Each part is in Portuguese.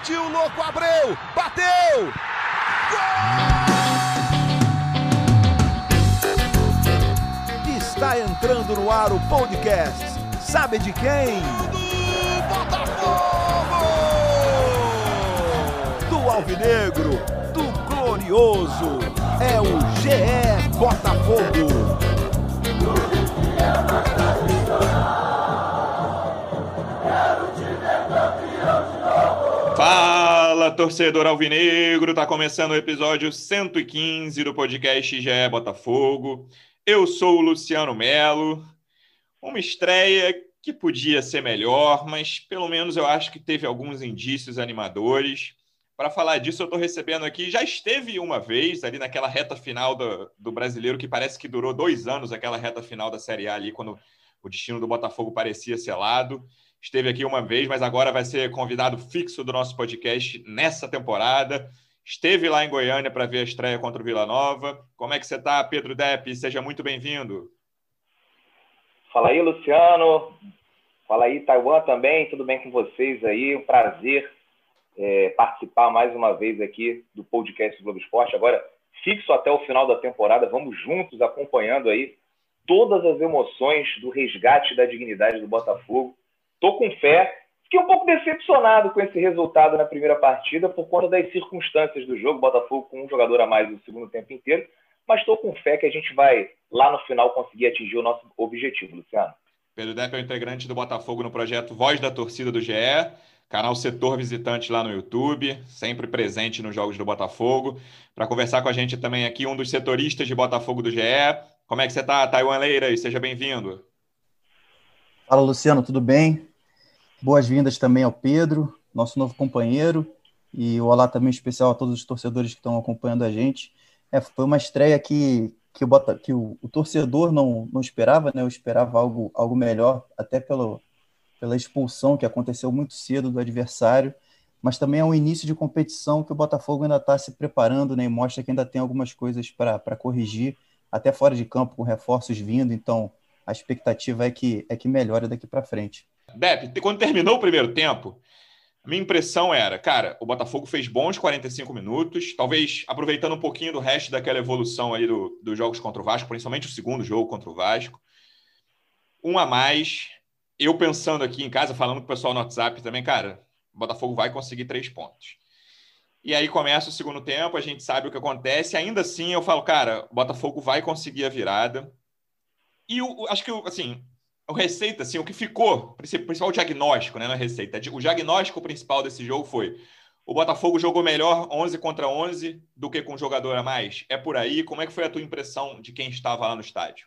Partiu, louco, Abreu! Bateu! Gol! Está entrando no ar o podcast. Sabe de quem? Do Botafogo! Do Alvinegro, do Glorioso. É o GE Botafogo. Torcedor alvinegro! Tá começando o episódio 115 do podcast GE Botafogo. Eu sou o Luciano Melo. Uma estreia que podia ser melhor, mas pelo menos eu acho que teve alguns indícios animadores. Para falar disso, eu estou recebendo aqui. Já esteve uma vez ali naquela reta final do, do brasileiro, que parece que durou dois anos aquela reta final da Série A ali, quando o destino do Botafogo parecia selado esteve aqui uma vez, mas agora vai ser convidado fixo do nosso podcast nessa temporada. Esteve lá em Goiânia para ver a estreia contra o Vila Nova. Como é que você está, Pedro Depp? Seja muito bem-vindo. Fala aí, Luciano. Fala aí, Taiwan também. Tudo bem com vocês aí? Um prazer é, participar mais uma vez aqui do podcast do Globo Esporte. Agora, fixo até o final da temporada. Vamos juntos acompanhando aí todas as emoções do resgate da dignidade do Botafogo Estou com fé. Fiquei um pouco decepcionado com esse resultado na primeira partida por conta das circunstâncias do jogo. Botafogo com um jogador a mais no segundo tempo inteiro. Mas estou com fé que a gente vai, lá no final, conseguir atingir o nosso objetivo, Luciano. Pedro Depp é o integrante do Botafogo no projeto Voz da Torcida do GE, canal Setor Visitante lá no YouTube, sempre presente nos jogos do Botafogo. Para conversar com a gente também aqui, um dos setoristas de Botafogo do GE. Como é que você está, Taiwan Leiras? Seja bem-vindo. Fala, Luciano, tudo bem? Boas-vindas também ao Pedro, nosso novo companheiro, e o olá também especial a todos os torcedores que estão acompanhando a gente. É, foi uma estreia que, que, o, Bota, que o, o, torcedor não, não esperava, né? Eu esperava algo, algo melhor, até pelo, pela expulsão que aconteceu muito cedo do adversário, mas também é um início de competição que o Botafogo ainda está se preparando, né? E mostra que ainda tem algumas coisas para corrigir, até fora de campo, com reforços vindo, então a expectativa é que, é que melhore daqui para frente. Depp, quando terminou o primeiro tempo, a minha impressão era, cara, o Botafogo fez bons 45 minutos, talvez aproveitando um pouquinho do resto daquela evolução aí do, dos jogos contra o Vasco, principalmente o segundo jogo contra o Vasco. Um a mais. Eu pensando aqui em casa, falando com o pessoal no WhatsApp também, cara, o Botafogo vai conseguir três pontos. E aí começa o segundo tempo, a gente sabe o que acontece. Ainda assim, eu falo, cara, o Botafogo vai conseguir a virada. E o, acho que, assim, o receita, assim, o que ficou, principal diagnóstico, né, na receita. O diagnóstico principal desse jogo foi: o Botafogo jogou melhor 11 contra 11 do que com um jogador a mais. É por aí. Como é que foi a tua impressão de quem estava lá no estádio?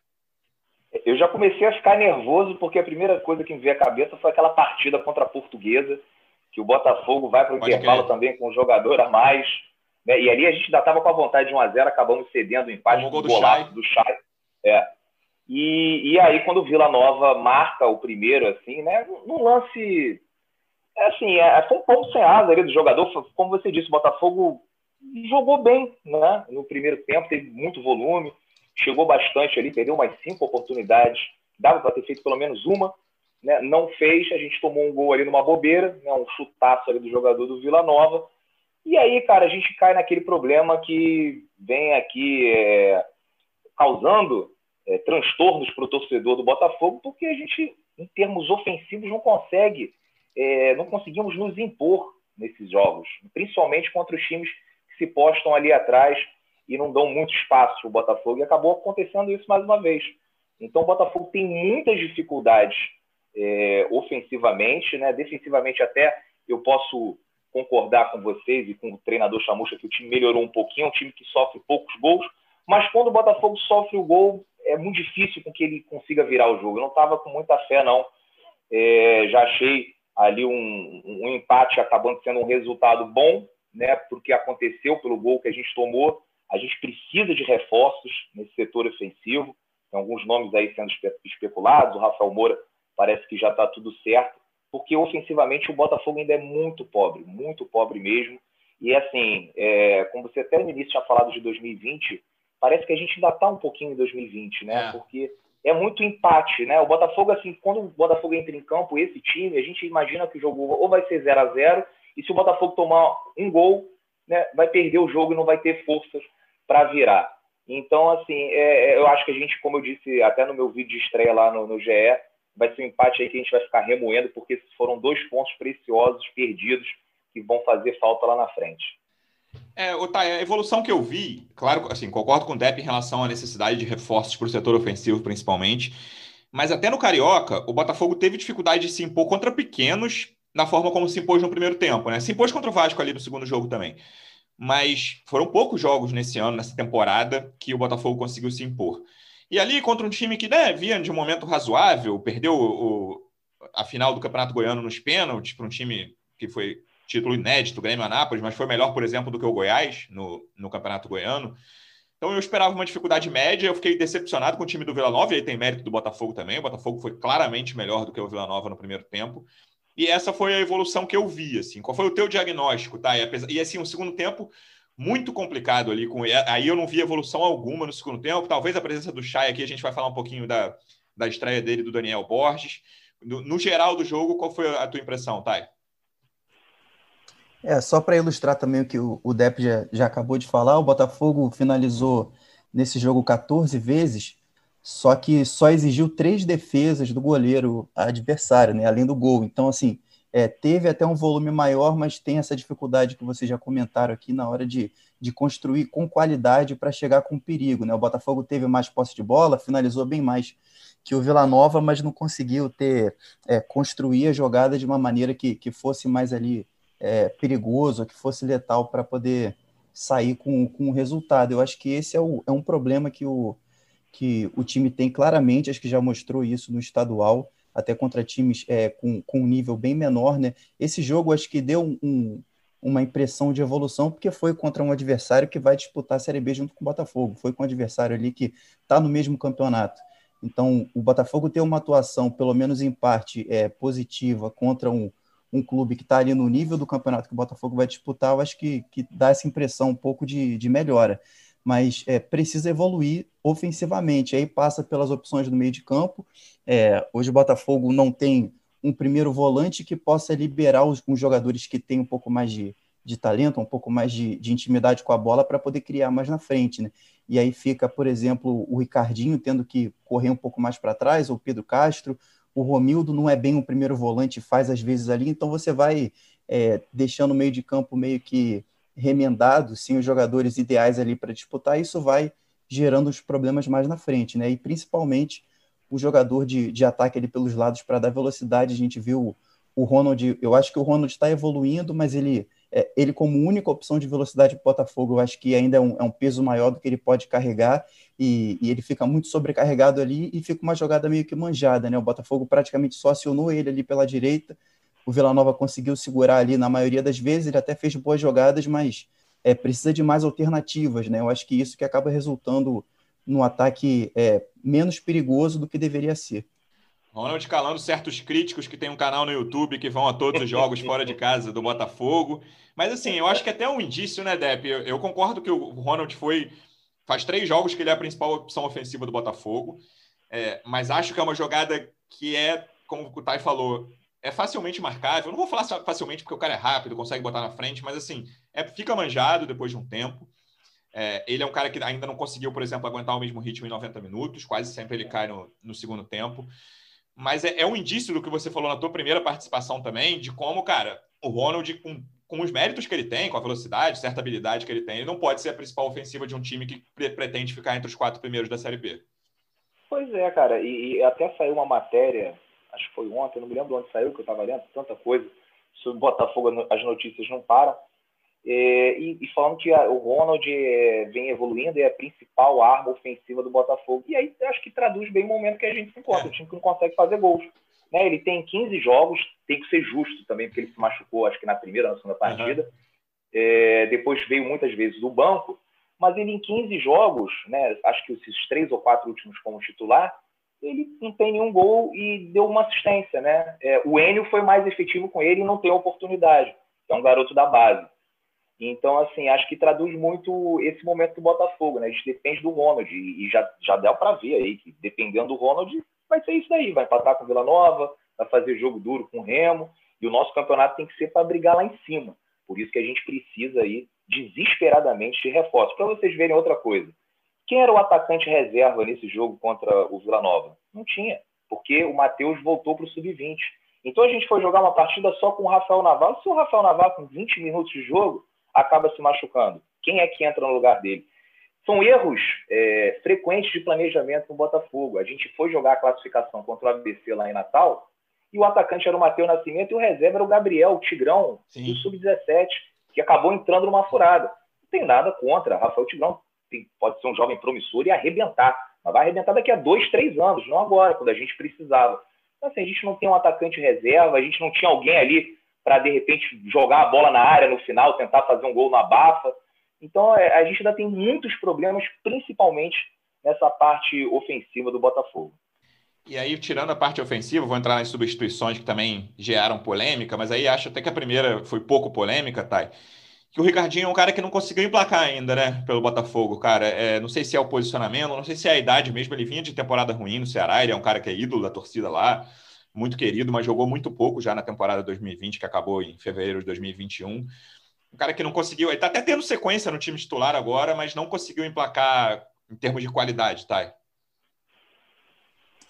Eu já comecei a ficar nervoso porque a primeira coisa que me veio à cabeça foi aquela partida contra a Portuguesa, que o Botafogo vai para o intervalo também com um jogador a mais. Né? E ali a gente ainda estava com a vontade de 1 a 0 acabamos cedendo o empate do, do golaço do Chay. É. E, e aí, quando o Vila Nova marca o primeiro, assim, né, num lance. É assim, é, foi um ponto sem asa ali do jogador. Como você disse, o Botafogo jogou bem né, no primeiro tempo, teve muito volume, chegou bastante ali, perdeu umas cinco oportunidades. Dava para ter feito pelo menos uma, né, não fez. A gente tomou um gol ali numa bobeira, né, um chutaço ali do jogador do Vila Nova. E aí, cara, a gente cai naquele problema que vem aqui é, causando é, transtornos para o torcedor do Botafogo, porque a gente, em termos ofensivos, não consegue, é, não conseguimos nos impor nesses jogos, principalmente contra os times que se postam ali atrás e não dão muito espaço para o Botafogo, e acabou acontecendo isso mais uma vez. Então, o Botafogo tem muitas dificuldades é, ofensivamente, né? defensivamente até eu posso concordar com vocês e com o treinador Chamucha que o time melhorou um pouquinho, é um time que sofre poucos gols, mas quando o Botafogo sofre o gol, é muito difícil com que ele consiga virar o jogo. Eu não estava com muita fé, não. É, já achei ali um, um, empate acabando sendo um resultado bom, né? Porque aconteceu pelo gol que a gente tomou. A gente precisa de reforços nesse setor ofensivo. Tem alguns nomes aí sendo espe especulados. O Rafael Moura parece que já está tudo certo, porque ofensivamente o Botafogo ainda é muito pobre, muito pobre mesmo. E assim, é, como você até no início tinha falado de 2020, parece que a gente ainda está um pouquinho em 2020, né? É. Porque é muito empate, né? O Botafogo, assim, quando o Botafogo entra em campo, esse time, a gente imagina que o jogo ou vai ser 0 a 0 E se o Botafogo tomar um gol, né, vai perder o jogo e não vai ter forças para virar. Então, assim, é, é, eu acho que a gente, como eu disse até no meu vídeo de estreia lá no, no GE, vai ser um empate aí que a gente vai ficar remoendo, porque foram dois pontos preciosos perdidos que vão fazer falta lá na frente. É, Otávio, a evolução que eu vi, claro, assim, concordo com o Depp em relação à necessidade de reforços para o setor ofensivo, principalmente, mas até no Carioca, o Botafogo teve dificuldade de se impor contra pequenos na forma como se impôs no primeiro tempo, né? Se impôs contra o Vasco ali no segundo jogo também. Mas foram poucos jogos nesse ano, nessa temporada, que o Botafogo conseguiu se impor. E ali, contra um time que né, vinha de um momento razoável, perdeu o, a final do Campeonato Goiano nos pênaltis para um time que foi título inédito, Grêmio Anápolis, mas foi melhor, por exemplo, do que o Goiás no, no Campeonato Goiano. Então eu esperava uma dificuldade média, eu fiquei decepcionado com o time do Vila Nova, e aí tem mérito do Botafogo também. O Botafogo foi claramente melhor do que o Vila Nova no primeiro tempo. E essa foi a evolução que eu vi, assim. Qual foi o teu diagnóstico, tá? E, e assim, o segundo tempo muito complicado ali com aí eu não vi evolução alguma no segundo tempo. Talvez a presença do Chay aqui a gente vai falar um pouquinho da, da estreia dele do Daniel Borges. No, no geral do jogo, qual foi a tua impressão, Thay? É, só para ilustrar também o que o, o Depp já, já acabou de falar, o Botafogo finalizou nesse jogo 14 vezes, só que só exigiu três defesas do goleiro adversário, né, além do gol. Então, assim, é, teve até um volume maior, mas tem essa dificuldade que vocês já comentaram aqui na hora de, de construir com qualidade para chegar com perigo. Né? O Botafogo teve mais posse de bola, finalizou bem mais que o Vila Nova, mas não conseguiu ter é, construir a jogada de uma maneira que, que fosse mais ali é, perigoso, que fosse letal para poder sair com, com o resultado. Eu acho que esse é, o, é um problema que o, que o time tem claramente, acho que já mostrou isso no estadual, até contra times é, com, com um nível bem menor, né? Esse jogo acho que deu um, uma impressão de evolução, porque foi contra um adversário que vai disputar a Série B junto com o Botafogo, foi com um adversário ali que está no mesmo campeonato. Então, o Botafogo ter uma atuação, pelo menos em parte, é, positiva contra um, um clube que está ali no nível do campeonato que o Botafogo vai disputar, eu acho que, que dá essa impressão um pouco de, de melhora. Mas é, precisa evoluir ofensivamente. Aí passa pelas opções do meio de campo. É, hoje o Botafogo não tem um primeiro volante que possa liberar os, os jogadores que têm um pouco mais de, de talento, um pouco mais de, de intimidade com a bola para poder criar mais na frente. Né? E aí fica, por exemplo, o Ricardinho tendo que correr um pouco mais para trás, ou o Pedro Castro, o Romildo não é bem o primeiro volante, faz às vezes ali, então você vai é, deixando o meio de campo meio que remendado, sem os jogadores ideais ali para disputar, isso vai gerando os problemas mais na frente, né? E principalmente o jogador de, de ataque ali pelos lados para dar velocidade. A gente viu o Ronald, eu acho que o Ronald está evoluindo, mas ele é, ele como única opção de velocidade para Botafogo, eu acho que ainda é um, é um, peso maior do que ele pode carregar e, e, ele fica muito sobrecarregado ali e fica uma jogada meio que manjada, né? O Botafogo praticamente só acionou ele ali pela direita, o Vila Nova conseguiu segurar ali na maioria das vezes, ele até fez boas jogadas, mas é, precisa de mais alternativas, né? Eu acho que isso que acaba resultando no ataque é, menos perigoso do que deveria ser. Ronald calando certos críticos que tem um canal no YouTube que vão a todos os jogos fora de casa do Botafogo. Mas assim, eu acho que até um indício, né, Depp? Eu, eu, concordo que o Ronald foi. Faz três jogos que ele é a principal opção ofensiva do Botafogo. É, mas acho que é uma jogada que é, como o Tai falou, é facilmente marcável. Eu não vou falar facilmente porque o cara é rápido, consegue botar na frente, mas assim, é, fica manjado depois de um tempo. É, ele é um cara que ainda não conseguiu, por exemplo, aguentar o mesmo ritmo em 90 minutos, quase sempre ele cai no, no segundo tempo. Mas é, é, um indício do que você falou na tua primeira participação também, de como, cara, o Ronald, com, com os méritos que ele tem, com a velocidade, certa habilidade que ele tem, ele não pode ser a principal ofensiva de um time que pre pretende ficar entre os quatro primeiros da Série B. Pois é, cara, e, e, até saiu uma matéria, acho que foi ontem, não me lembro onde saiu, que eu estava lendo, tanta coisa, sobre Botafogo, as notícias não param, é, e, e, falando que a, o Ronald é, vem evoluindo é a principal arma ofensiva do Botafogo. E aí acho que traduz bem o momento que a gente se encontra, é. o time que não consegue fazer gols. Né? Ele tem 15 jogos, tem que ser justo também, porque ele se machucou, acho que na primeira, na segunda partida. Uhum. É, depois veio muitas vezes do banco, mas ele em 15 jogos, né, acho que esses três ou quatro últimos como titular, ele não tem nenhum gol e deu uma assistência. Né? É, o Enio foi mais efetivo com ele e não tem oportunidade. É um garoto da base. Então, assim, acho que traduz muito esse momento do Botafogo, né? A gente depende do Ronald e já, já deu para ver aí que dependendo do Ronald vai ser isso aí, vai empatar com Vila Nova, vai fazer jogo duro com o Remo E o nosso campeonato tem que ser para brigar lá em cima. Por isso que a gente precisa aí desesperadamente de reforços. Para vocês verem outra coisa. Quem era o atacante reserva nesse jogo contra o Vila Nova? Não tinha, porque o Matheus voltou para o sub-20. Então a gente foi jogar uma partida só com o Rafael Navarro. Se o Rafael Navarro, com 20 minutos de jogo, acaba se machucando, quem é que entra no lugar dele? São erros é, frequentes de planejamento no Botafogo. A gente foi jogar a classificação contra o ABC lá em Natal e o atacante era o Matheus Nascimento e o reserva era o Gabriel, o Tigrão, Sim. do Sub-17, que acabou entrando numa furada. Não tem nada contra. Rafael Tigrão tem, pode ser um jovem promissor e arrebentar. Mas vai arrebentar daqui a dois, três anos, não agora, quando a gente precisava. Então, assim, a gente não tem um atacante reserva, a gente não tinha alguém ali para, de repente, jogar a bola na área no final, tentar fazer um gol na bafa. Então, é, a gente ainda tem muitos problemas, principalmente nessa parte ofensiva do Botafogo. E aí, tirando a parte ofensiva, vou entrar nas substituições que também geraram polêmica, mas aí acho até que a primeira foi pouco polêmica, Thay. Que o Ricardinho é um cara que não conseguiu emplacar ainda, né, pelo Botafogo, cara. É, não sei se é o posicionamento, não sei se é a idade mesmo. Ele vinha de temporada ruim no Ceará, ele é um cara que é ídolo da torcida lá, muito querido, mas jogou muito pouco já na temporada 2020, que acabou em fevereiro de 2021 um cara que não conseguiu. Ele está até tendo sequência no time titular agora, mas não conseguiu emplacar em termos de qualidade, tá?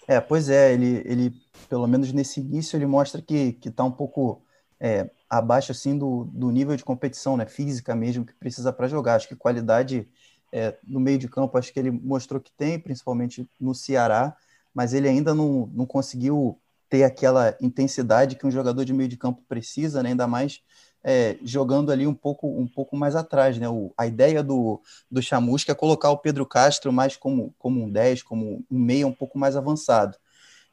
É, pois é, ele, ele pelo menos nesse início, ele mostra que está um pouco é, abaixo assim do, do nível de competição, né? Física mesmo, que precisa para jogar. Acho que qualidade é, no meio de campo, acho que ele mostrou que tem, principalmente no Ceará, mas ele ainda não, não conseguiu ter aquela intensidade que um jogador de meio de campo precisa, né? ainda mais é, jogando ali um pouco, um pouco mais atrás. Né? O, a ideia do, do Chamusca é colocar o Pedro Castro mais como, como um 10, como um meia um pouco mais avançado.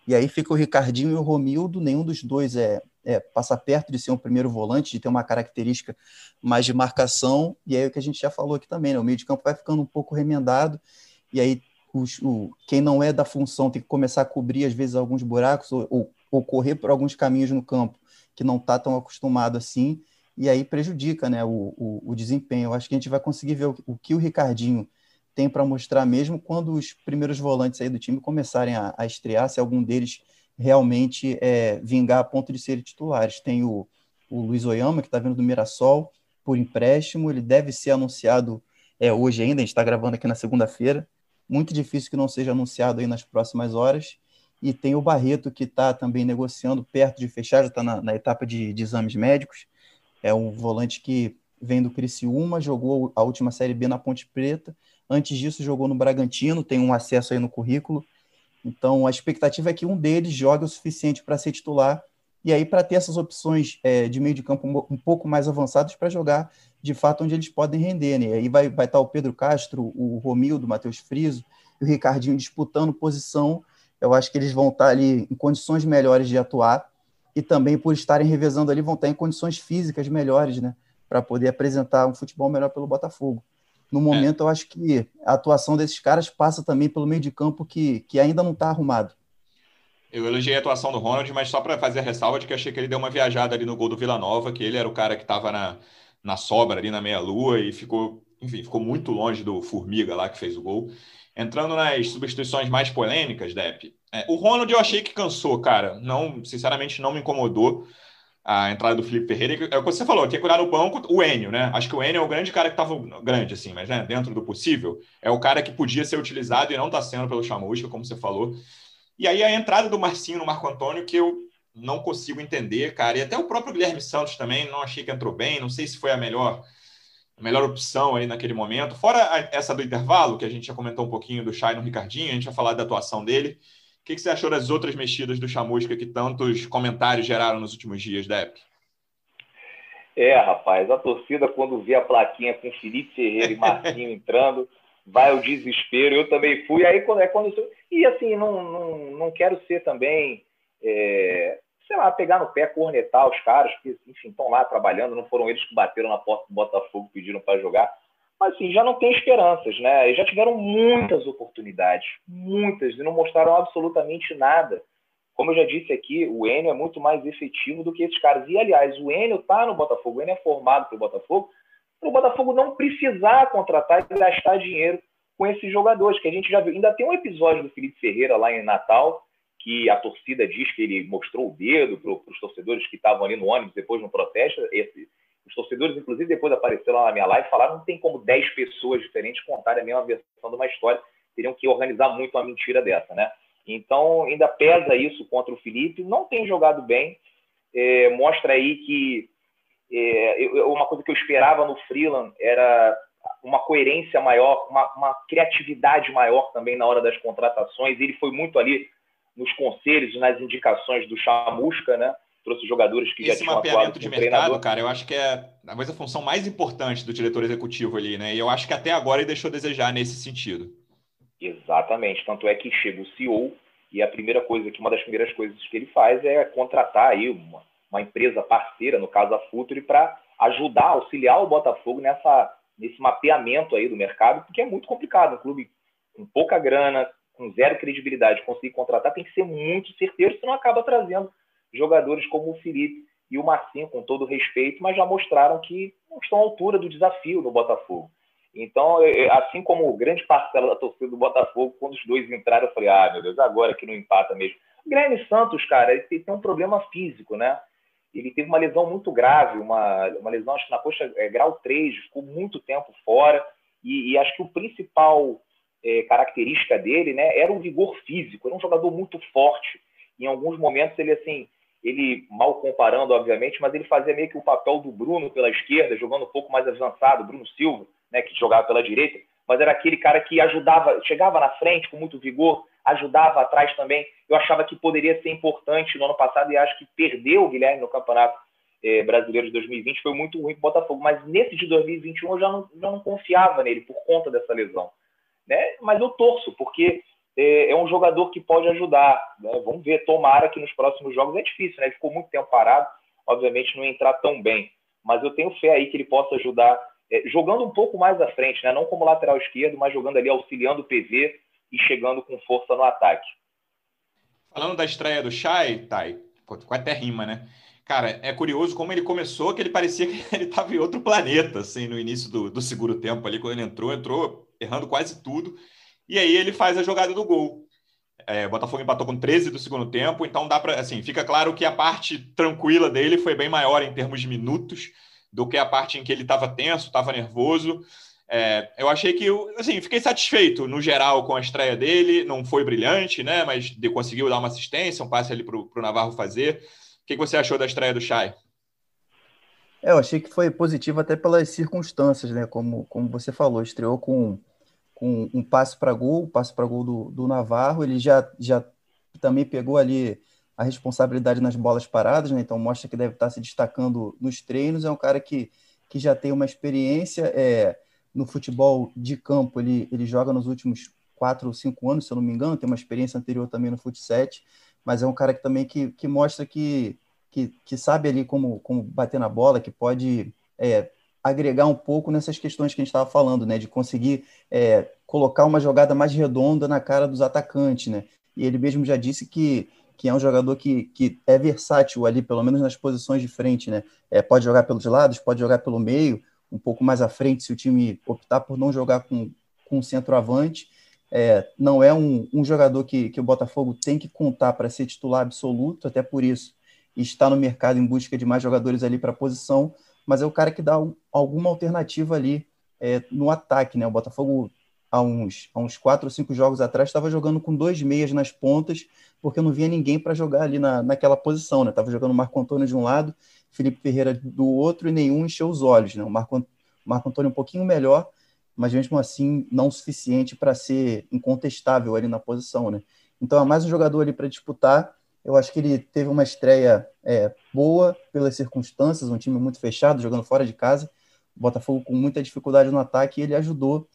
E aí fica o Ricardinho e o Romildo, nenhum dos dois é, é passa perto de ser um primeiro volante, de ter uma característica mais de marcação, e aí é o que a gente já falou aqui também, né? o meio de campo vai ficando um pouco remendado, e aí os, o, quem não é da função tem que começar a cobrir, às vezes, alguns buracos, ou, ou, ou correr por alguns caminhos no campo, que não está tão acostumado assim, e aí prejudica né, o, o, o, desempenho. Eu acho que a gente vai conseguir ver o, o que o Ricardinho tem para mostrar mesmo quando os primeiros volantes aí do time começarem a, a estrear, se algum deles realmente é, vingar a ponto de serem titulares. Tem o, o Luiz Oyama, que está vindo do Mirassol, por empréstimo, ele deve ser anunciado é, hoje ainda, a gente está gravando aqui na segunda-feira, muito difícil que não seja anunciado aí nas próximas horas, e tem o Barreto, que está também negociando perto de fechar, já está na, na, etapa de, de exames médicos, é um volante que vem do Criciúma, jogou a última Série B na Ponte Preta. Antes disso, jogou no Bragantino, tem um acesso aí no currículo. Então, a expectativa é que um deles jogue o suficiente para ser titular e aí para ter essas opções é, de meio de campo um, pouco mais avançadas para jogar de fato onde eles podem render. Né? Aí vai, vai estar o Pedro Castro, o Romildo, o Matheus Friso e o Ricardinho disputando posição. Eu acho que eles vão estar ali em condições melhores de atuar e também por estarem revezando ali vão estar em condições físicas melhores, né, para poder apresentar um futebol melhor pelo Botafogo. No momento, é. eu acho que a atuação desses caras passa também pelo meio de campo que, que ainda não está arrumado. Eu elogiei a atuação do Ronald, mas só para fazer a ressalva de que achei que ele deu uma viajada ali no gol do Vila Nova, que ele era o cara que estava na, na sobra ali na meia-lua e ficou, enfim, ficou muito longe do Formiga lá que fez o gol. Entrando nas substituições mais polêmicas, Depp, é, o Ronald eu achei que cansou, cara. Não, sinceramente, não me incomodou a entrada do Felipe Ferreira. É o que você falou, tem que olhar no banco o Enio, né? Acho que o Enio é o grande cara que estava grande, assim, mas né, dentro do possível, é o cara que podia ser utilizado e não está sendo pelo Chamusca, como você falou. E aí a entrada do Marcinho no Marco Antônio, que eu não consigo entender, cara. E até o próprio Guilherme Santos também, não achei que entrou bem, não sei se foi a melhor a melhor opção aí naquele momento. Fora essa do intervalo, que a gente já comentou um pouquinho do Chay no Ricardinho, a gente vai falar da atuação dele. O que, que, você achou das outras mexidas do Chamusca que tantos comentários geraram nos últimos dias, Depp? É, rapaz, a torcida, quando vê a plaquinha com Felipe Ferreira e Marquinho entrando, vai ao desespero. Eu também fui. Aí, quando, é quando. E assim, não, não, não quero ser também, é, sei lá, pegar no pé, cornetar os caras, que, enfim, estão lá trabalhando, não foram eles que bateram na porta do Botafogo pediram para jogar mas assim, já não tem esperanças, né? Eles já tiveram muitas oportunidades, muitas, e não mostraram absolutamente nada. Como eu já disse aqui, o Enio é muito mais efetivo do que esses caras. E, aliás, o Enio está no Botafogo, o Enio é formado pelo Botafogo, para o Botafogo não precisar contratar e gastar dinheiro com esses jogadores, que a gente já viu. Ainda tem um episódio do Felipe Ferreira lá em Natal, que a torcida diz que ele mostrou o dedo para os torcedores que estavam ali no ônibus depois no protesto. Esse, os torcedores, inclusive, depois apareceram lá na minha live e falaram não tem como 10 pessoas diferentes contarem a mesma versão de uma história. Teriam que organizar muito uma mentira dessa, né? Então, ainda pesa isso contra o Felipe. Não tem jogado bem. É, mostra aí que é, eu, uma coisa que eu esperava no Freeland era uma coerência maior, uma, uma, criatividade maior também na hora das contratações. Ele foi muito ali nos conselhos, nas indicações do Chamusca, né? Trouxe jogadores que Esse já tinham mapeamento de mercado, treinador. cara, eu acho que é talvez a função mais importante do diretor executivo ali, né? E eu acho que até agora ele deixou a desejar nesse sentido. Exatamente. Tanto é que chega o CEO e a primeira coisa que uma das primeiras coisas que ele faz é contratar aí uma, uma empresa parceira, no caso a Futuri, para ajudar, auxiliar o Botafogo nessa nesse mapeamento aí do mercado, porque é muito complicado. Um clube com pouca grana, com zero credibilidade, conseguir contratar, tem que ser muito certeiro, senão acaba trazendo jogadores como o Felipe e o Marcinho, com todo respeito, mas já mostraram que não estão à altura do desafio no Botafogo. Então, assim como grande parcela da torcida do Botafogo, quando os dois entraram, eu falei, ah, meu Deus, agora que não empata mesmo. O Guilherme Santos, cara, ele tem um problema físico, né? Ele teve uma lesão muito grave, uma, uma lesão, acho que na coxa é, grau 3, ficou muito tempo fora, e, e acho que o principal é, característica dele, né, era o vigor físico. Era um jogador muito forte. Em alguns momentos ele assim, ele mal comparando, obviamente, mas ele fazia meio que o papel do Bruno pela esquerda, jogando um pouco mais avançado, Bruno Silva, né, que jogava pela direita, mas era aquele cara que ajudava, chegava na frente com muito vigor, ajudava atrás também. Eu achava que poderia ser importante no ano passado e acho que perdeu o Guilherme no Campeonato eh, Brasileiro de 2020 foi muito ruim para o Botafogo, mas nesse de 2021 eu já não, já não confiava nele por conta dessa lesão né? Mas eu torço, porque é, é um jogador que pode ajudar. Né? Vamos ver, tomara que nos próximos jogos é difícil, né? Ele ficou muito tempo parado, obviamente não entrar tão bem. Mas eu tenho fé aí que ele possa ajudar, é, jogando um pouco mais à frente, né? Não como lateral esquerdo, mas jogando ali, auxiliando o PV e chegando com força no ataque. Falando da estreia do Chay, Thay, até rima, né? Cara, é curioso como ele começou, que ele parecia que ele estava em outro planeta, assim, no início do, do segundo tempo ali, quando ele entrou, entrou errando quase tudo. E aí ele faz a jogada do gol. É, o Botafogo empatou com 13 do segundo tempo, então dá para assim, fica claro que a parte tranquila dele foi bem maior em termos de minutos do que a parte em que ele estava tenso, estava nervoso. É, eu achei que, assim, fiquei satisfeito no geral com a estreia dele. Não foi brilhante, né? Mas conseguiu dar uma assistência, um passe ali para o Navarro fazer. O que, que você achou da estreia do Chay? É, eu achei que foi positivo até pelas circunstâncias, né? Como, como você falou, estreou com com um passe para gol, passe para gol do, do Navarro. Ele já, já também pegou ali a responsabilidade nas bolas paradas, né? então mostra que deve estar se destacando nos treinos. É um cara que, que já tem uma experiência é, no futebol de campo. Ele, ele joga nos últimos quatro ou cinco anos, se eu não me engano, tem uma experiência anterior também no futsal, mas é um cara que também que, que mostra que, que, que sabe ali como, como bater na bola, que pode é, agregar um pouco nessas questões que a gente estava falando, né? De conseguir é, colocar uma jogada mais redonda na cara dos atacantes, né? E ele mesmo já disse que, que é um jogador que, que é versátil ali, pelo menos nas posições de frente, né? É, pode jogar pelos lados, pode jogar pelo meio, um pouco mais à frente, se o time optar por não jogar com, com centroavante. É, não é um, um jogador que, que o Botafogo tem que contar para ser titular absoluto, até por isso está no mercado em busca de mais jogadores ali para a posição, mas é o cara que dá alguma alternativa ali é, no ataque, né? O Botafogo, há uns, há uns quatro ou cinco jogos atrás, estava jogando com dois meias nas pontas, porque não via ninguém para jogar ali na, naquela posição, né? Estava jogando o Marco Antônio de um lado, Felipe Ferreira do outro, e nenhum encheu os olhos, né? O Marco, Marco Antônio um pouquinho melhor, mas mesmo assim não o suficiente para ser incontestável ali na posição, né? Então é mais um jogador ali para disputar eu acho que ele teve uma estreia é, boa pelas circunstâncias, um time muito fechado, jogando fora de casa. O Botafogo com muita dificuldade no ataque e ele ajudou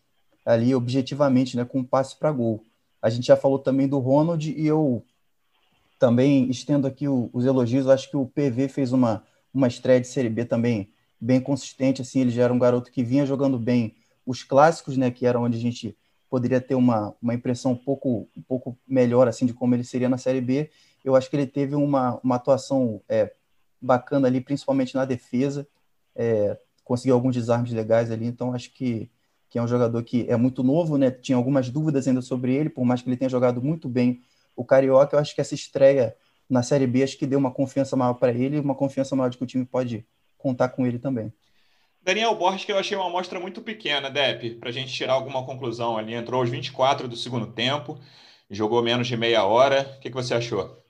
ali objetivamente, né, com um passe para gol. A gente já falou também do Ronald e eu também estendo aqui os elogios. Acho que o PV fez uma, uma estreia de Série B também bem consistente. Assim, ele já era um garoto que vinha jogando bem os clássicos, né, que era onde a gente poderia ter uma, uma impressão um pouco, um pouco melhor assim de como ele seria na Série B eu acho que ele teve uma, uma atuação é, bacana ali, principalmente na defesa, é, conseguiu alguns desarmes legais ali, então acho que, que é um jogador que é muito novo, né? Tinha algumas dúvidas ainda sobre ele, por mais que ele tenha jogado muito bem o Carioca, eu acho que essa estreia na Série B acho que deu uma confiança maior para ele, uma confiança maior de que o time pode contar com ele também. Daniel Borges, que eu achei uma amostra muito pequena, Depp, para a gente tirar alguma conclusão ali. Entrou aos 24 do segundo tempo, jogou menos de meia hora. O que, que você achou?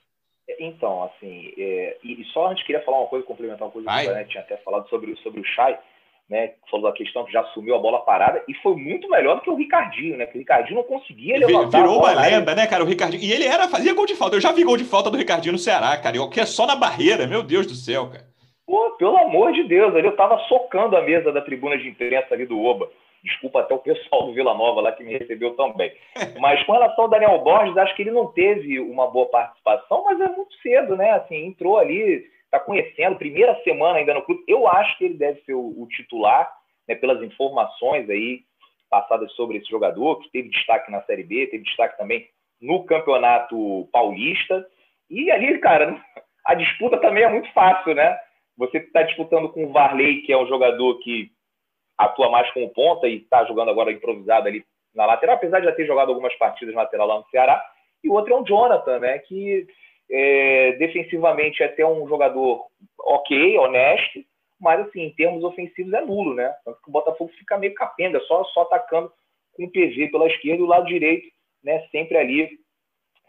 Então, assim, é, e, só antes queria falar uma coisa, complementar uma coisa que o tinha até falado sobre, sobre o Chay, né? Falou da questão que já assumiu a bola parada e foi muito melhor do que o Ricardinho, né? Que o Ricardinho não conseguia levantar. Virou uma lenda, né, cara? O Ricardinho. E ele era, fazia gol de falta. Eu já vi gol de falta do Ricardinho no Ceará, cara. O que é só na barreira, meu Deus do céu, cara. Pô, pelo amor de Deus, ali eu tava socando a mesa da tribuna de imprensa ali do Oba. Desculpa até o pessoal do Vila Nova lá que me recebeu também. Mas com relação ao Daniel Borges, acho que ele não teve uma boa participação, mas é muito cedo, né? Assim, entrou ali, tá conhecendo, primeira semana ainda no clube. Eu acho que ele deve ser o, o titular, né, pelas informações aí passadas sobre esse jogador, que teve destaque na Série B, teve destaque também no Campeonato Paulista. E ali, cara, a disputa também é muito fácil, né? Você está disputando com o Varley, que é um jogador que atua mais como ponta e está jogando agora improvisado ali na lateral, apesar de já ter jogado algumas partidas na lateral lá no Ceará. E o outro é o Jonathan, né? Que é, defensivamente é até um jogador ok, honesto, mas assim, em termos ofensivos é nulo, né? O Botafogo fica meio capenga, só, só atacando com o PV pela esquerda e o lado direito, né? Sempre ali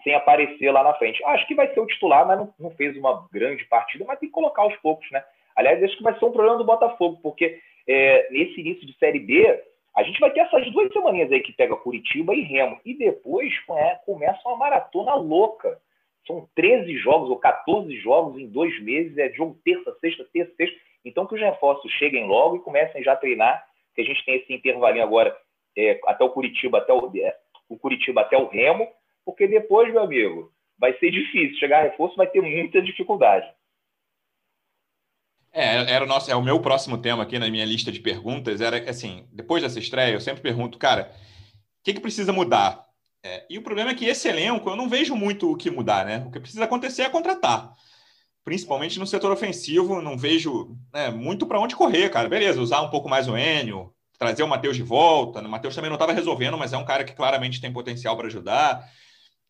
sem aparecer lá na frente. Acho que vai ser o titular, mas não, não fez uma grande partida, mas tem que colocar aos poucos, né? Aliás, acho que vai ser um problema do Botafogo, porque é, nesse início de Série B, a gente vai ter essas duas semaninhas aí que pega Curitiba e Remo, e depois é, começa uma maratona louca. São 13 jogos ou 14 jogos em dois meses, é jogo terça, sexta, terça, sexta. Então que os reforços cheguem logo e comecem já a treinar, que a gente tem esse intervalinho agora é, até o Curitiba, até o, é, o Curitiba até o Remo, porque depois, meu amigo, vai ser difícil. Chegar reforço vai ter muita dificuldade. É, era o nosso, é o meu próximo tema aqui na minha lista de perguntas. Era assim, depois dessa estreia, eu sempre pergunto, cara, o que, que precisa mudar? É, e o problema é que esse elenco, eu não vejo muito o que mudar, né? O que precisa acontecer é contratar. Principalmente no setor ofensivo, não vejo né, muito para onde correr, cara. Beleza, usar um pouco mais o Enio, trazer o Matheus de volta. O Matheus também não estava resolvendo, mas é um cara que claramente tem potencial para ajudar.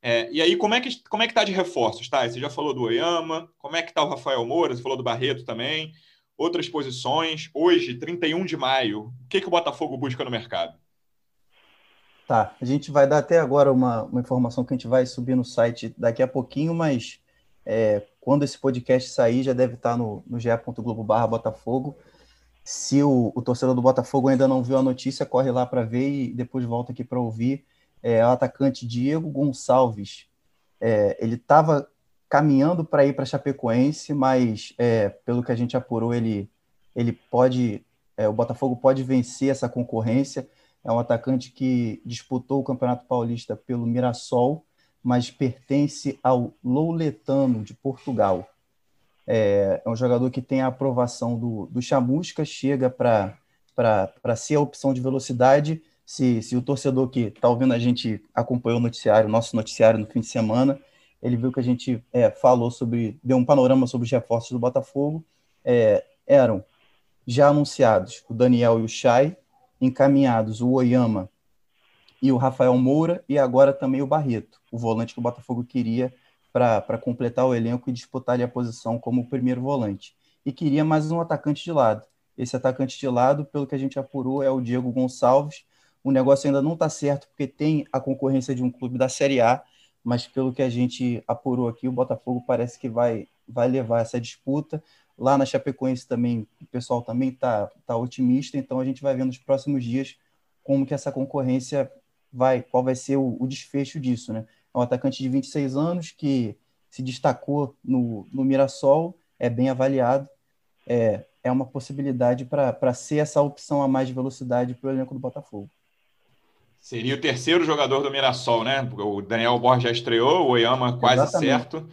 É, e aí, como é, que, como é que tá de reforços, tá? Você já falou do Oyama, como é que tá o Rafael Moura, você falou do Barreto também, outras posições. Hoje, 31 de maio, o que, que o Botafogo busca no mercado? Tá, a gente vai dar até agora uma, uma informação que a gente vai subir no site daqui a pouquinho, mas é, quando esse podcast sair, já deve estar no, no ge.globo barra Botafogo. Se o, o torcedor do Botafogo ainda não viu a notícia, corre lá para ver e depois volta aqui para ouvir é, o atacante Diego Gonçalves. É, ele estava caminhando para ir para Chapecoense, mas é, pelo que a gente apurou, ele, ele pode, é, o Botafogo pode vencer essa concorrência. É um atacante que disputou o Campeonato Paulista pelo Mirassol, mas pertence ao Louletano de Portugal. É, é um jogador que tem a aprovação do, do Chamusca, chega para ser a opção de velocidade se, se o torcedor que está ouvindo a gente acompanhou o noticiário, nosso noticiário no fim de semana, ele viu que a gente é, falou sobre, deu um panorama sobre os reforços do Botafogo. É, eram já anunciados o Daniel e o Chay, encaminhados o Oyama e o Rafael Moura, e agora também o Barreto, o volante que o Botafogo queria para completar o elenco e disputar a posição como primeiro volante. E queria mais um atacante de lado. Esse atacante de lado, pelo que a gente apurou, é o Diego Gonçalves, o negócio ainda não está certo, porque tem a concorrência de um clube da Série A, mas pelo que a gente apurou aqui, o Botafogo parece que vai, vai levar essa disputa. Lá na Chapecoense também, o pessoal também está tá otimista, então a gente vai ver nos próximos dias como que essa concorrência vai, qual vai ser o, o desfecho disso, né? É um atacante de 26 anos que se destacou no, no Mirassol, é bem avaliado, é, é uma possibilidade para ser essa opção a mais de velocidade para o elenco do Botafogo. Seria o terceiro jogador do Mirassol, né? O Daniel Borges já estreou, o Oyama quase Exatamente. certo.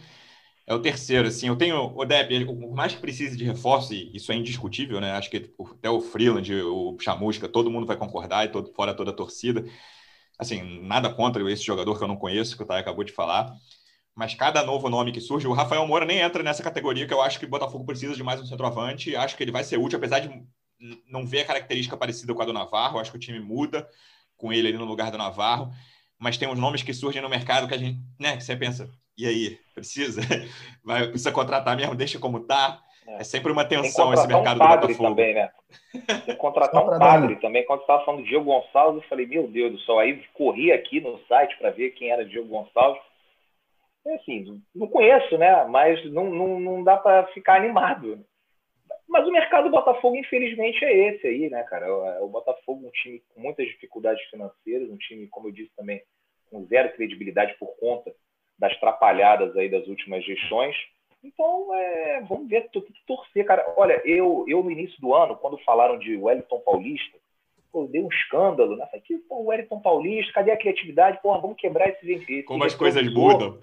É o terceiro, assim. Eu tenho, o por mais que precise de reforço, e isso é indiscutível, né? Acho que até o Freeland, o Chamusca, todo mundo vai concordar, e todo, fora toda a torcida. Assim, nada contra esse jogador que eu não conheço, que o Thay acabou de falar. Mas cada novo nome que surge, o Rafael Moura nem entra nessa categoria, que eu acho que o Botafogo precisa de mais um centroavante. Acho que ele vai ser útil, apesar de não ver a característica parecida com a do Navarro. Acho que o time muda com ele ali no lugar do Navarro. mas tem uns nomes que surgem no mercado que a gente, né, que você pensa, e aí, precisa? Vai, precisa contratar mesmo, deixa como tá. É, é sempre uma tensão esse mercado um padre do Botafogo. Também, né? Tem que contratar um padre também. Quando você estava falando do Diego Gonçalves, eu falei, meu Deus do céu. Aí corri aqui no site para ver quem era Diego Gonçalves. É assim, não conheço, né? Mas não, não, não dá para ficar animado. Mas o mercado do Botafogo, infelizmente, é esse aí, né, cara? É o Botafogo, um time com muitas dificuldades financeiras, um time, como eu disse também, com zero credibilidade por conta das trapalhadas aí das últimas gestões. Então, é, vamos ver, tem que torcer, cara. Olha, eu, eu no início do ano, quando falaram de Wellington Paulista, pô, deu um escândalo, né? Que, pô, Wellington Paulista, cadê a criatividade? Porra, vamos quebrar esse... esse Como as coisas mudam.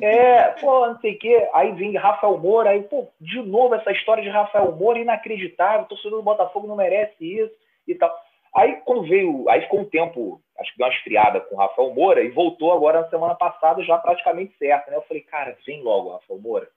É, pô, não sei o quê. Aí vem Rafael Moura, aí, pô, de novo essa história de Rafael Moura, inacreditável, torcedor do Botafogo não merece isso e tal. Aí quando veio, aí ficou um tempo, acho que deu uma esfriada com o Rafael Moura e voltou agora na semana passada já praticamente certo, né? Eu falei, cara, vem logo, Rafael Moura.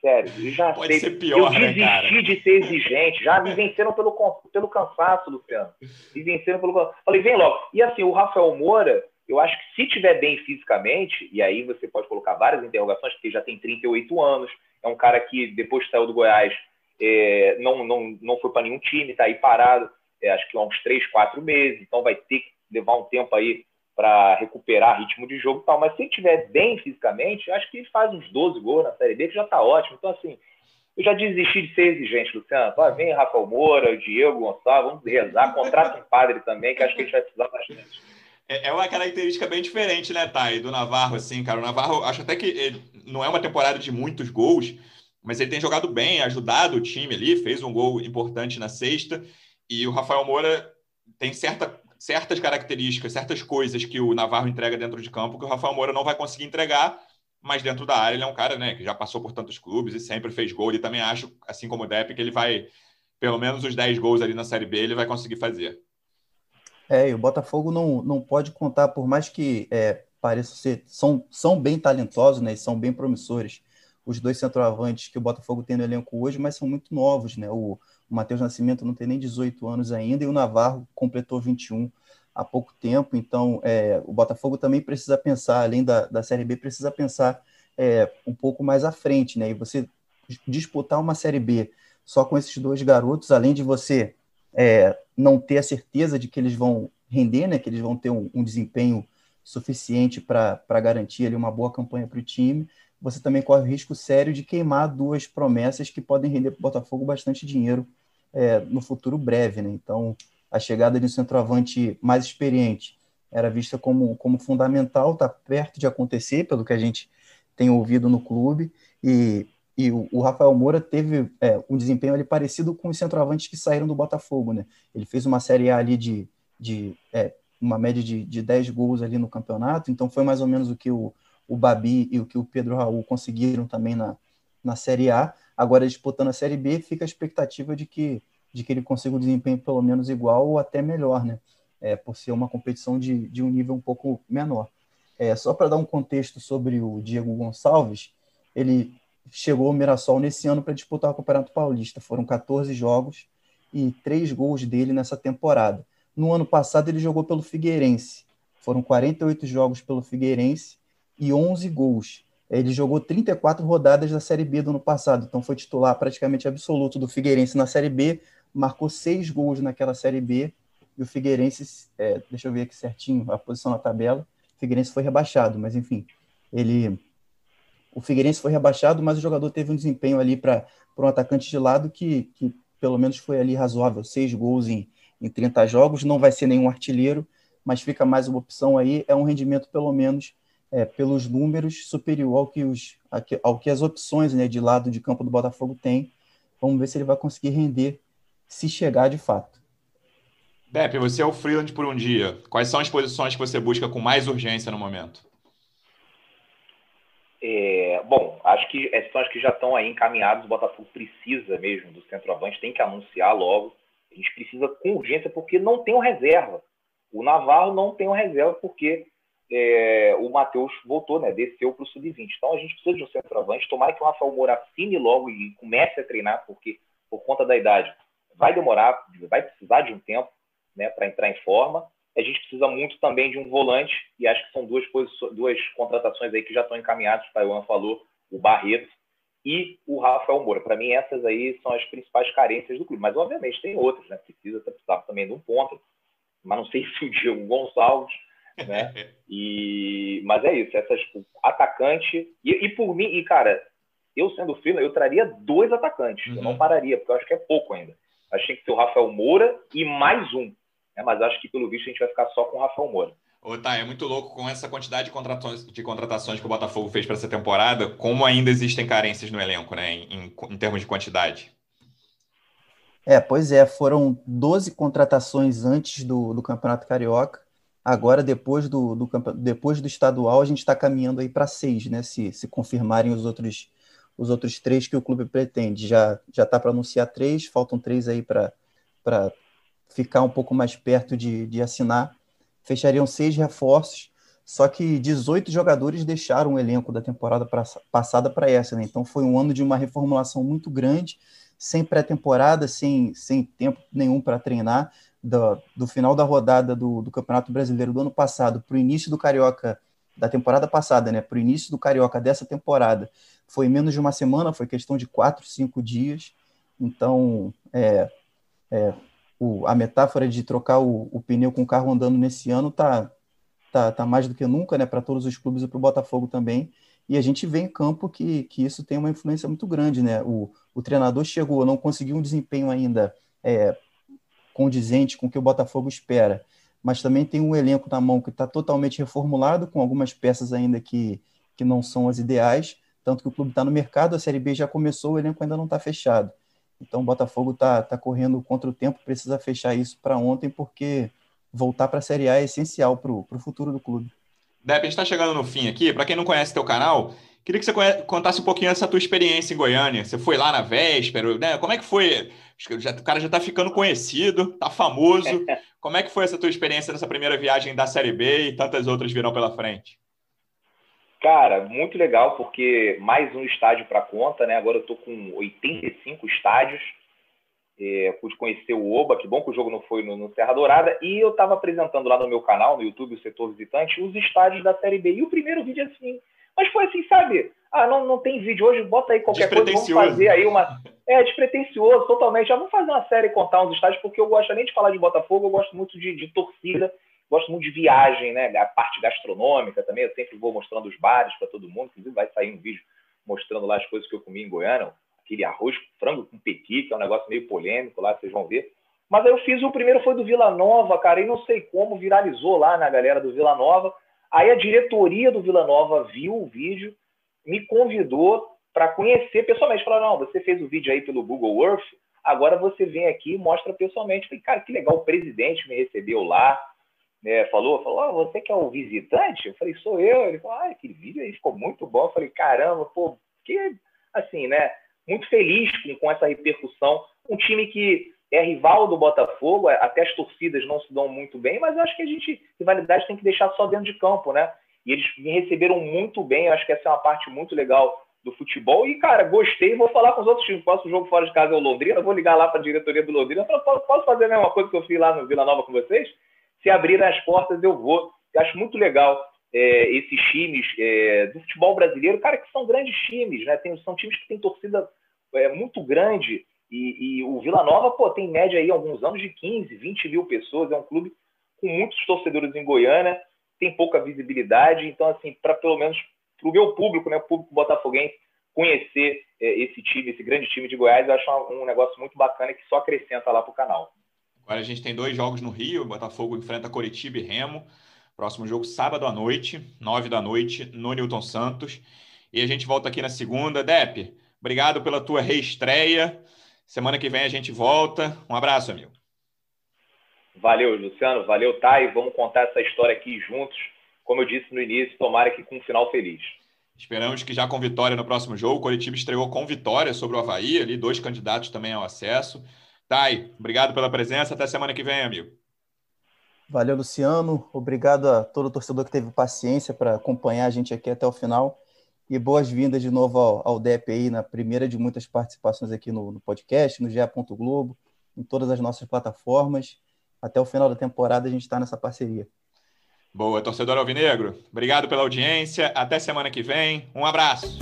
Sério, eu já Pode sei. ser pior, eu né, cara? de ser exigente, já me venceram pelo, pelo cansaço, Luciano. Me venceram pelo Falei, vem logo. E assim, o Rafael Moura, eu acho que se tiver bem fisicamente, e aí você pode colocar várias interrogações, porque já tem 38 anos, é um cara que depois que saiu do Goiás é, não, não, não foi para nenhum time, está aí parado, é, acho que há uns 3, 4 meses, então vai ter que levar um tempo aí para recuperar ritmo de jogo e tal. Mas se ele estiver bem fisicamente, acho que ele faz uns 12 gols na Série B, que já está ótimo. Então, assim, eu já desisti de ser exigente, Luciano. Ah, vem Rafael Moura, Diego Gonçalves, vamos rezar, contrata um padre também, que acho que a gente vai precisar bastante. É, é uma característica bem diferente, né, Thay, do Navarro, assim, cara. O Navarro, acho até que ele não é uma temporada de muitos gols, mas ele tem jogado bem, ajudado o time ali, fez um gol importante na sexta. E o Rafael Moura tem certa, certas características, certas coisas que o Navarro entrega dentro de campo que o Rafael Moura não vai conseguir entregar, mas dentro da área ele é um cara né, que já passou por tantos clubes e sempre fez gol. E também acho, assim como o Depp, que ele vai, pelo menos os 10 gols ali na Série B, ele vai conseguir fazer. É, e o Botafogo não, não pode contar, por mais que é, pareça ser, são, são bem talentosos, né, e são bem promissores, os dois centroavantes que o Botafogo tem no elenco hoje, mas são muito novos, né, o, o Matheus Nascimento não tem nem 18 anos ainda, e o Navarro completou 21 há pouco tempo, então é, o Botafogo também precisa pensar, além da, da Série B, precisa pensar é, um pouco mais à frente, né, e você disputar uma Série B só com esses dois garotos, além de você é, não ter a certeza de que eles vão render, né, que eles vão ter um, um desempenho suficiente para garantir ali uma boa campanha para o time, você também corre o risco sério de queimar duas promessas que podem render para o Botafogo bastante dinheiro é, no futuro breve. Né? Então, a chegada de um centroavante mais experiente era vista como, como fundamental, está perto de acontecer, pelo que a gente tem ouvido no clube, e e o, o Rafael Moura teve é, um desempenho ali parecido com os centroavantes que saíram do Botafogo, né? Ele fez uma Série A ali de, de é, uma média de, de 10 gols ali no campeonato, então foi mais ou menos o que o, o Babi e o que o Pedro Raul conseguiram também na, na Série A. Agora, disputando a Série B, fica a expectativa de que, de que ele consiga um desempenho pelo menos igual ou até melhor, né? É, por ser uma competição de, de um nível um pouco menor. É, só para dar um contexto sobre o Diego Gonçalves, ele chegou o Mirassol nesse ano para disputar o Campeonato Paulista. Foram 14 jogos e três gols dele nessa temporada. No ano passado, ele jogou pelo Figueirense. Foram 48 jogos pelo Figueirense e 11 gols. Ele jogou 34 rodadas da Série B do ano passado, então foi titular praticamente absoluto do Figueirense na Série B, marcou seis gols naquela Série B, e o Figueirense, é, deixa eu ver aqui certinho a posição na tabela, o Figueirense foi rebaixado, mas enfim, ele o Figueirense foi rebaixado, mas o jogador teve um desempenho ali para um atacante de lado que, que pelo menos foi ali razoável, seis gols em, em 30 jogos, não vai ser nenhum artilheiro, mas fica mais uma opção aí, é um rendimento pelo menos é, pelos números superior ao que, os, ao que as opções né, de lado de campo do Botafogo tem. Vamos ver se ele vai conseguir render se chegar de fato. Pepe, você é o freelance por um dia. Quais são as posições que você busca com mais urgência no momento? É, bom, acho que essas são as que já estão aí encaminhadas. O Botafogo precisa mesmo do centroavante, tem que anunciar logo. A gente precisa com urgência porque não tem o reserva. O Navarro não tem o reserva porque é, o Matheus voltou, né? Desceu para o sub-20. Então a gente precisa de um centroavante. Tomara que o Rafael Moura assine logo e comece a treinar, porque por conta da idade vai demorar, vai precisar de um tempo né, para entrar em forma. A gente precisa muito também de um volante, e acho que são duas, duas contratações aí que já estão encaminhadas, o Taiwan falou, o Barreto e o Rafael Moura. Para mim, essas aí são as principais carências do clube. Mas, obviamente, tem outras, né? Precisa também de um ponto, mas não sei se o Diego Gonçalves, né? E, mas é isso, essas atacante e, e por mim, e cara, eu sendo fila, eu traria dois atacantes. Uhum. Eu não uhum. pararia, porque eu acho que é pouco ainda. Acho que tem que ser o Rafael Moura e mais um. Né? Mas acho que, pelo visto, a gente vai ficar só com o Rafael Moura. Ô, tá, é muito louco com essa quantidade de contratações, de contratações que o Botafogo fez para essa temporada, como ainda existem carências no elenco, né, em, em termos de quantidade. É, pois é, foram 12 contratações antes do, do Campeonato Carioca. Agora, depois do, do, depois do estadual, a gente está caminhando aí para seis, né? Se, se confirmarem os outros, os outros três que o clube pretende. Já já está para anunciar três, faltam três aí para ficar um pouco mais perto de, de assinar. Fechariam seis reforços, só que 18 jogadores deixaram o elenco da temporada pra, passada para essa, né? Então foi um ano de uma reformulação muito grande, sem pré-temporada, sem, sem tempo nenhum para treinar do, do final da rodada do, do Campeonato Brasileiro do ano passado para o início do Carioca da temporada passada, né, para o início do Carioca dessa temporada, foi menos de uma semana, foi questão de quatro, cinco dias. Então, é, é, o, a metáfora de trocar o, o, pneu com o carro andando nesse ano tá, tá, tá mais do que nunca, né, para todos os clubes e para o Botafogo também. E a gente vê em campo que, que isso tem uma influência muito grande, né? O, o treinador chegou, não conseguiu um desempenho ainda é, condizente com o que o Botafogo espera, mas também tem um elenco na mão que está totalmente reformulado, com algumas peças ainda que, que não são as ideais, tanto que o clube está no mercado, a Série B já começou, o elenco ainda não está fechado. Então o Botafogo está tá correndo contra o tempo, precisa fechar isso para ontem, porque voltar para a Série A é essencial para o futuro do clube. Depp, a gente está chegando no fim aqui. Para quem não conhece teu canal, queria que você contasse um pouquinho dessa tua experiência em Goiânia. Você foi lá na véspera, né? Como é que foi? o cara já está ficando conhecido, está famoso. Como é que foi essa tua experiência nessa primeira viagem da Série B e tantas outras virão pela frente? Cara, muito legal, porque mais um estádio para conta, né? Agora eu estou com 85 estádios. É, pude conhecer o Oba, que bom que o jogo não foi no, no Serra Dourada. E eu estava apresentando lá no meu canal, no YouTube, o setor visitante, os estádios da Série B. E o primeiro vídeo é assim. Mas foi assim, sabe? Ah, não, não tem vídeo hoje, bota aí qualquer coisa, vamos fazer aí uma. É, despretensioso, totalmente. Já vamos fazer uma série e contar uns estádios, porque eu gosto, além de falar de Botafogo, eu gosto muito de, de torcida, gosto muito de viagem, né? A parte gastronômica também, eu sempre vou mostrando os bares para todo mundo, inclusive vai sair um vídeo mostrando lá as coisas que eu comi em Goiânia, aquele arroz com frango com pequi, que é um negócio meio polêmico lá, vocês vão ver. Mas aí eu fiz, o primeiro foi do Vila Nova, cara, e não sei como, viralizou lá na galera do Vila Nova. Aí a diretoria do Vila Nova viu o vídeo, me convidou para conhecer pessoalmente. Falou, não, você fez o vídeo aí pelo Google Earth, agora você vem aqui e mostra pessoalmente. Falei, cara, que legal, o presidente me recebeu lá, né, falou, falou, ah, você que é o visitante? Eu falei, sou eu. Ele falou, ah, aquele vídeo aí ficou muito bom. Eu falei, caramba, pô, que, assim, né, muito feliz com, com essa repercussão. Um time que é rival do Botafogo, até as torcidas não se dão muito bem, mas eu acho que a gente, rivalidade tem que deixar só dentro de campo, né? E eles me receberam muito bem, eu acho que essa é uma parte muito legal do futebol. E, cara, gostei, vou falar com os outros times. Posso jogo fora de casa é o Londrina, vou ligar lá para a diretoria do Londrina. Falar, posso fazer a mesma coisa que eu fiz lá no Vila Nova com vocês? Se abrirem as portas, eu vou. Eu acho muito legal é, esses times é, do futebol brasileiro, cara, que são grandes times, né? Tem, são times que têm torcida é, muito grande e, e, o Vila Nova, pô, tem média aí alguns anos de 15, 20 mil pessoas. É um clube com muitos torcedores em Goiânia, tem pouca visibilidade. Então, assim, para pelo menos para o meu público, né, o público botafoguense, conhecer é, esse time, esse grande time de Goiás, eu acho um, um negócio muito bacana que só acrescenta lá para o canal. Agora a gente tem dois jogos no Rio, Botafogo enfrenta Coritiba e Remo. Próximo jogo sábado à noite, nove da noite, no Newton Santos. E a gente volta aqui na segunda. Dep, obrigado pela tua reestreia. Semana que vem a gente volta. Um abraço, amigo. Valeu, Luciano. Valeu, Thay. Vamos contar essa história aqui juntos. Como eu disse no início, tomara que com um final feliz. Esperamos que já com vitória no próximo jogo. O Coritiba estreou com vitória sobre o Havaí, ali, dois candidatos também ao acesso. Thay, obrigado pela presença. Até semana que vem, amigo. Valeu, Luciano. Obrigado a todo torcedor que teve paciência para acompanhar a gente aqui até o final. E boas-vindas de novo ao, ao DEP na primeira de muitas participações aqui no, no podcast, no GE. Globo, em todas as nossas plataformas. até o final da temporada a gente está nessa parceria. Boa, torcedor Alvinegro. Obrigado pela audiência. Até semana que vem. Um abraço.